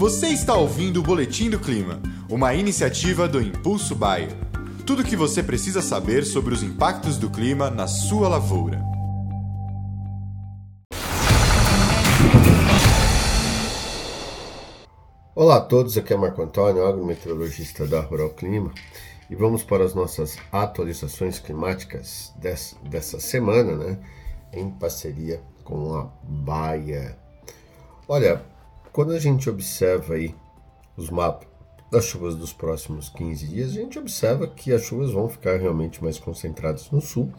Você está ouvindo o Boletim do Clima, uma iniciativa do Impulso Bayer. Tudo o que você precisa saber sobre os impactos do clima na sua lavoura. Olá a todos, aqui é Marco Antônio, agrometeorologista da Rural Clima, e vamos para as nossas atualizações climáticas dessa semana, né, em parceria com a Baia. Olha, quando a gente observa aí os mapas das chuvas dos próximos 15 dias, a gente observa que as chuvas vão ficar realmente mais concentradas no sul,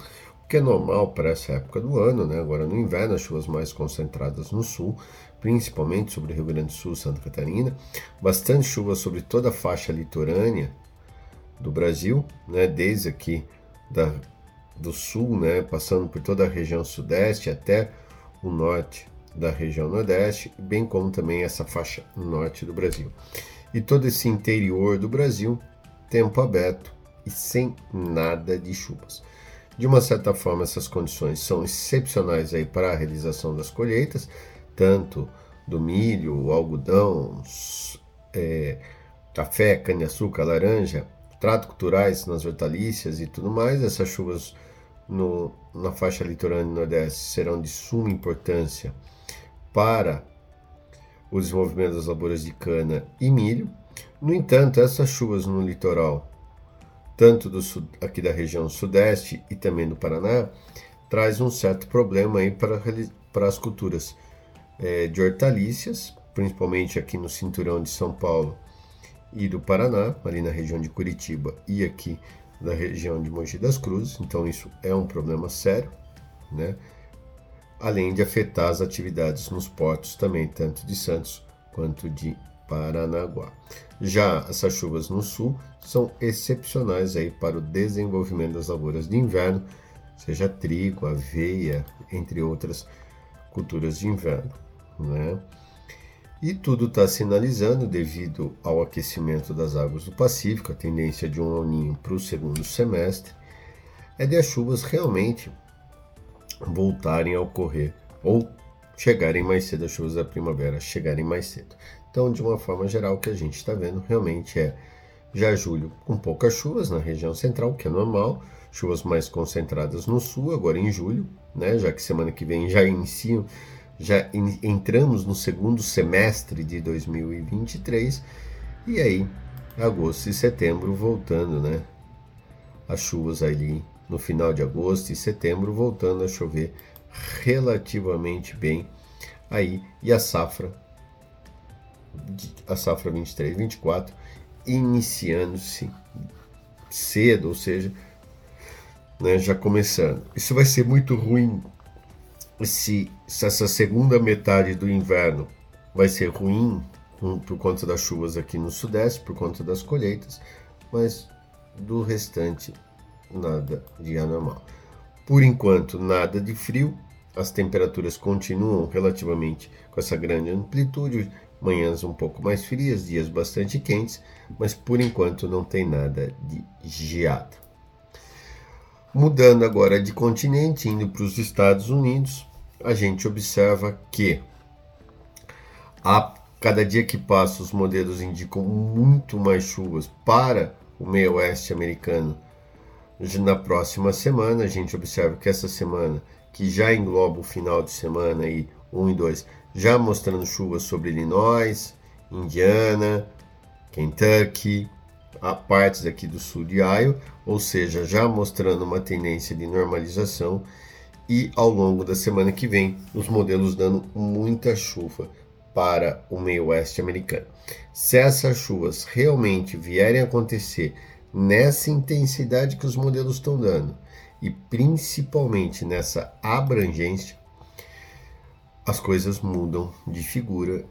o que é normal para essa época do ano, né? Agora no inverno, as chuvas mais concentradas no sul, principalmente sobre Rio Grande do Sul, Santa Catarina, bastante chuva sobre toda a faixa litorânea do Brasil, né? Desde aqui da, do sul, né? Passando por toda a região sudeste até o norte da região Nordeste, bem como também essa faixa norte do Brasil. E todo esse interior do Brasil, tempo aberto e sem nada de chuvas. De uma certa forma, essas condições são excepcionais aí para a realização das colheitas, tanto do milho, algodão, é, café, cana-açúcar, laranja, trato culturais nas hortaliças e tudo mais. Essas chuvas no, na faixa litorânea nordeste serão de suma importância para o desenvolvimento das lavouras de cana e milho. No entanto, essas chuvas no litoral, tanto do sul, aqui da região sudeste e também do Paraná, traz um certo problema aí para, para as culturas é, de hortaliças, principalmente aqui no cinturão de São Paulo e do Paraná, ali na região de Curitiba e aqui na região de Mogi das Cruzes. Então isso é um problema sério, né? Além de afetar as atividades nos portos também, tanto de Santos quanto de Paranaguá. Já essas chuvas no sul são excepcionais aí para o desenvolvimento das lavouras de inverno, seja trigo, aveia, entre outras culturas de inverno. Né? E tudo está sinalizando, devido ao aquecimento das águas do Pacífico, a tendência de um aninho para o segundo semestre, é de as chuvas realmente voltarem a ocorrer ou chegarem mais cedo, as chuvas da primavera chegarem mais cedo. Então, de uma forma geral, o que a gente está vendo realmente é já julho com poucas chuvas na região central, que é normal, chuvas mais concentradas no sul, agora em julho, né, já que semana que vem já iniciam, já in, entramos no segundo semestre de 2023, e aí agosto e setembro voltando, né, as chuvas ali no final de agosto e setembro, voltando a chover relativamente bem aí e a safra a safra 23 24 iniciando-se cedo, ou seja, né, já começando. Isso vai ser muito ruim se, se essa segunda metade do inverno vai ser ruim por conta das chuvas aqui no sudeste, por conta das colheitas, mas do restante nada de anormal. Por enquanto, nada de frio, as temperaturas continuam relativamente com essa grande amplitude, manhãs um pouco mais frias, dias bastante quentes, mas por enquanto não tem nada de geada. Mudando agora de continente, indo para os Estados Unidos, a gente observa que a cada dia que passa os modelos indicam muito mais chuvas para o meio oeste americano na próxima semana. A gente observa que essa semana, que já engloba o final de semana aí, 1 e 2, já mostrando chuvas sobre Illinois, Indiana, Kentucky, a partes aqui do sul de Iowa, ou seja, já mostrando uma tendência de normalização e ao longo da semana que vem os modelos dando muita chuva para o meio oeste americano. Se essas chuvas realmente vierem a acontecer nessa intensidade que os modelos estão dando e principalmente nessa abrangência, as coisas mudam de figura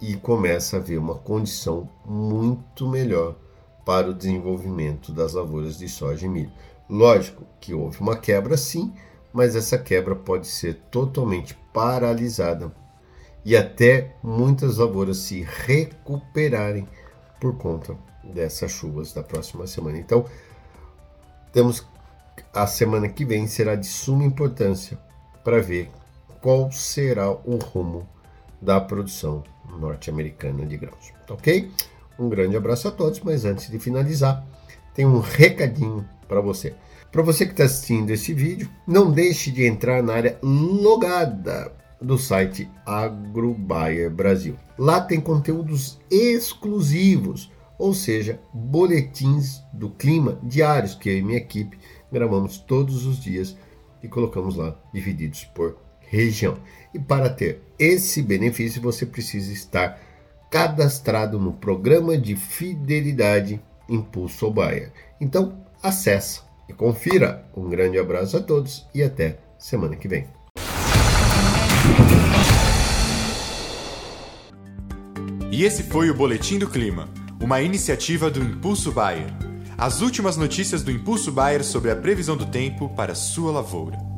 e começa a haver uma condição muito melhor para o desenvolvimento das lavouras de soja e milho. Lógico que houve uma quebra sim, mas essa quebra pode ser totalmente paralisada e até muitas lavouras se recuperarem por conta dessas chuvas da próxima semana. Então, temos a semana que vem será de suma importância para ver qual será o rumo da produção Norte-Americana de Grãos. Ok? Um grande abraço a todos, mas antes de finalizar, tem um recadinho para você. Para você que está assistindo esse vídeo, não deixe de entrar na área logada do site AgroBuyer Brasil. Lá tem conteúdos exclusivos, ou seja, boletins do clima diários que eu e minha equipe gravamos todos os dias e colocamos lá divididos por região. E para ter esse benefício, você precisa estar cadastrado no programa de fidelidade Impulso Bayer. Então, acessa e confira. Um grande abraço a todos e até semana que vem. E esse foi o Boletim do Clima, uma iniciativa do Impulso Bayer. As últimas notícias do Impulso Bayer sobre a previsão do tempo para sua lavoura.